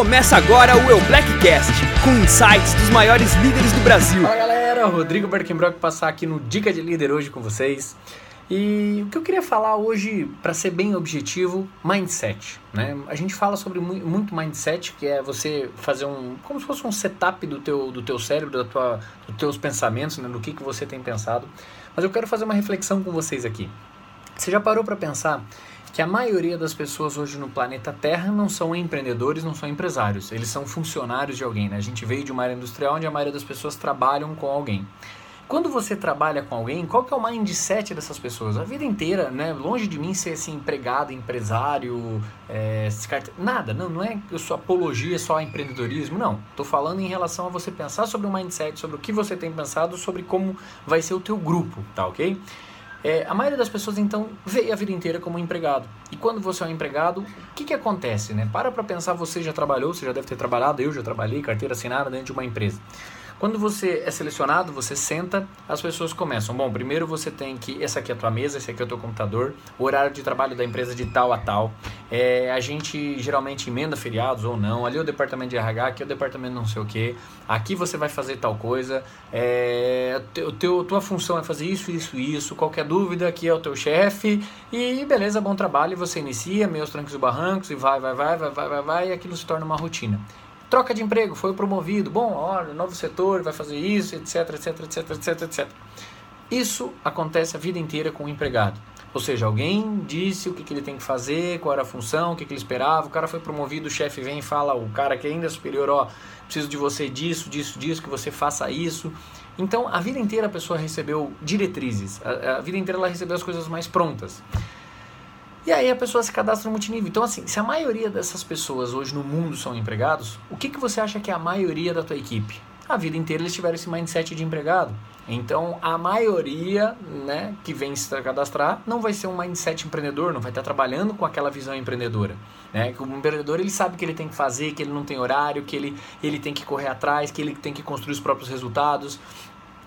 Começa agora o Eu Blackcast, com insights dos maiores líderes do Brasil. Fala galera, Rodrigo Berkenbrock passar aqui no Dica de Líder hoje com vocês. E o que eu queria falar hoje, para ser bem objetivo, mindset. Né? A gente fala sobre muito mindset, que é você fazer um, como se fosse um setup do teu, do teu cérebro, da tua, dos teus pensamentos, né? do que, que você tem pensado. Mas eu quero fazer uma reflexão com vocês aqui. Você já parou para pensar que a maioria das pessoas hoje no planeta Terra não são empreendedores, não são empresários, eles são funcionários de alguém. Né? A gente veio de uma área industrial onde a maioria das pessoas trabalham com alguém. Quando você trabalha com alguém, qual que é o mindset dessas pessoas? A vida inteira, né? Longe de mim ser assim, empregado, empresário, é, nada. Não, não é eu sou apologia só a empreendedorismo, não. Estou falando em relação a você pensar sobre o mindset, sobre o que você tem pensado, sobre como vai ser o teu grupo, tá ok? É, a maioria das pessoas então vê a vida inteira como empregado. E quando você é um empregado, o que, que acontece? Né? Para para pensar, você já trabalhou, você já deve ter trabalhado, eu já trabalhei, carteira assinada dentro de uma empresa. Quando você é selecionado, você senta, as pessoas começam. Bom, primeiro você tem que. Essa aqui é a tua mesa, esse aqui é o teu computador, o horário de trabalho da empresa de tal a tal. É, a gente geralmente emenda feriados ou não. Ali é o departamento de RH, aqui é o departamento não sei o que. Aqui você vai fazer tal coisa. É, teu, teu, tua função é fazer isso, isso, isso. Qualquer dúvida, aqui é o teu chefe. E beleza, bom trabalho. Você inicia, meus trancos e barrancos, e vai, vai, vai, vai, vai, vai, vai, e aquilo se torna uma rotina. Troca de emprego, foi promovido, bom, olha, novo setor, vai fazer isso, etc, etc, etc, etc, etc. Isso acontece a vida inteira com o empregado. Ou seja, alguém disse o que, que ele tem que fazer, qual era a função, o que, que ele esperava, o cara foi promovido, o chefe vem e fala, o cara que ainda é superior, ó, preciso de você disso, disso, disso, que você faça isso. Então, a vida inteira a pessoa recebeu diretrizes, a, a vida inteira ela recebeu as coisas mais prontas. E aí a pessoa se cadastra no multinível. Então, assim, se a maioria dessas pessoas hoje no mundo são empregados, o que, que você acha que é a maioria da tua equipe? A vida inteira eles tiveram esse mindset de empregado. Então, a maioria né, que vem se cadastrar não vai ser um mindset empreendedor, não vai estar trabalhando com aquela visão empreendedora. Né? O empreendedor ele sabe que ele tem que fazer, que ele não tem horário, que ele, ele tem que correr atrás, que ele tem que construir os próprios resultados.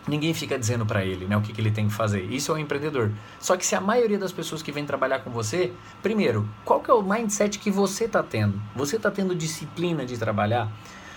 Ninguém fica dizendo para ele né, o que, que ele tem que fazer. Isso é o um empreendedor. Só que se a maioria das pessoas que vem trabalhar com você, primeiro, qual que é o mindset que você está tendo? Você está tendo disciplina de trabalhar?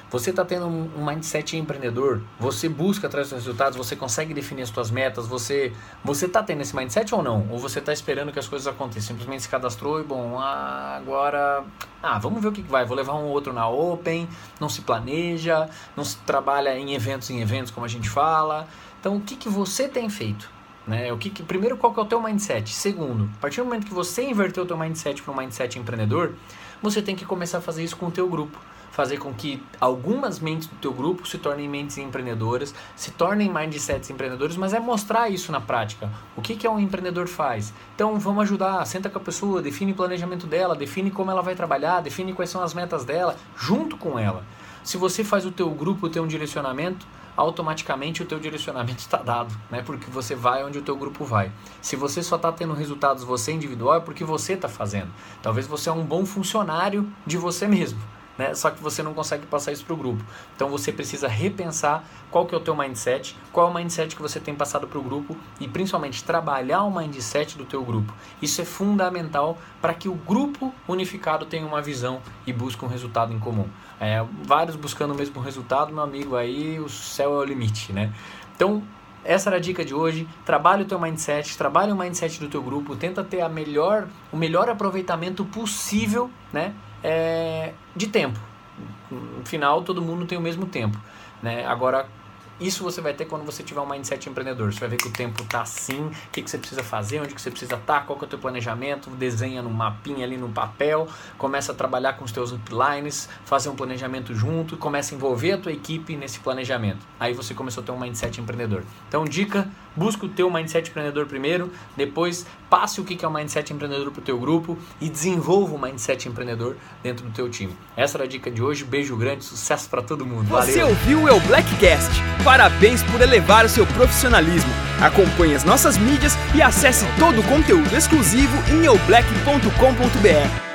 Você está tendo um, mindset empreendedor, você busca atrás dos resultados, você consegue definir as suas metas, você você está tendo esse mindset ou não? Ou você está esperando que as coisas aconteçam? Simplesmente se cadastrou e bom, agora, ah, vamos ver o que, que vai. Vou levar um outro na Open, não se planeja, não se trabalha em eventos em eventos como a gente fala. Então, o que, que você tem feito? Né? O que, que, primeiro, qual que é o teu mindset? Segundo, a partir do momento que você inverteu o teu mindset para um mindset empreendedor, você tem que começar a fazer isso com o teu grupo fazer com que algumas mentes do teu grupo se tornem mentes empreendedoras, se tornem mindsets empreendedores, mas é mostrar isso na prática. O que, que um empreendedor faz? Então vamos ajudar, senta com a pessoa, define o planejamento dela, define como ela vai trabalhar, define quais são as metas dela, junto com ela. Se você faz o teu grupo ter um direcionamento, automaticamente o teu direcionamento está dado, né? Porque você vai onde o teu grupo vai. Se você só está tendo resultados você individual, é porque você está fazendo. Talvez você é um bom funcionário de você mesmo né? Só que você não consegue passar isso para o grupo. Então você precisa repensar qual que é o teu mindset, qual é o mindset que você tem passado para o grupo e principalmente trabalhar o mindset do teu grupo. Isso é fundamental para que o grupo unificado tenha uma visão e busque um resultado em comum. É, vários buscando o mesmo resultado, meu amigo, aí o céu é o limite, né? Então, essa era a dica de hoje. Trabalhe o teu mindset, trabalhe o mindset do teu grupo, tenta ter a melhor, o melhor aproveitamento possível, né? é, de tempo. No final, todo mundo tem o mesmo tempo. Né? Agora, isso você vai ter quando você tiver um mindset empreendedor. Você vai ver que o tempo está assim, o que, que você precisa fazer, onde que você precisa estar, tá, qual que é o teu planejamento, desenha no mapinha ali no papel, começa a trabalhar com os teus uplines, fazer um planejamento junto e começa a envolver a tua equipe nesse planejamento. Aí você começou a ter um mindset empreendedor. Então, dica, busca o teu mindset empreendedor primeiro, depois passe o que é o mindset empreendedor para o teu grupo e desenvolva o mindset empreendedor dentro do teu time. Essa era a dica de hoje, beijo grande, sucesso para todo mundo. Valeu. Você ouviu o Blackcast? Parabéns por elevar o seu profissionalismo. Acompanhe as nossas mídias e acesse todo o conteúdo exclusivo em eublack.com.br.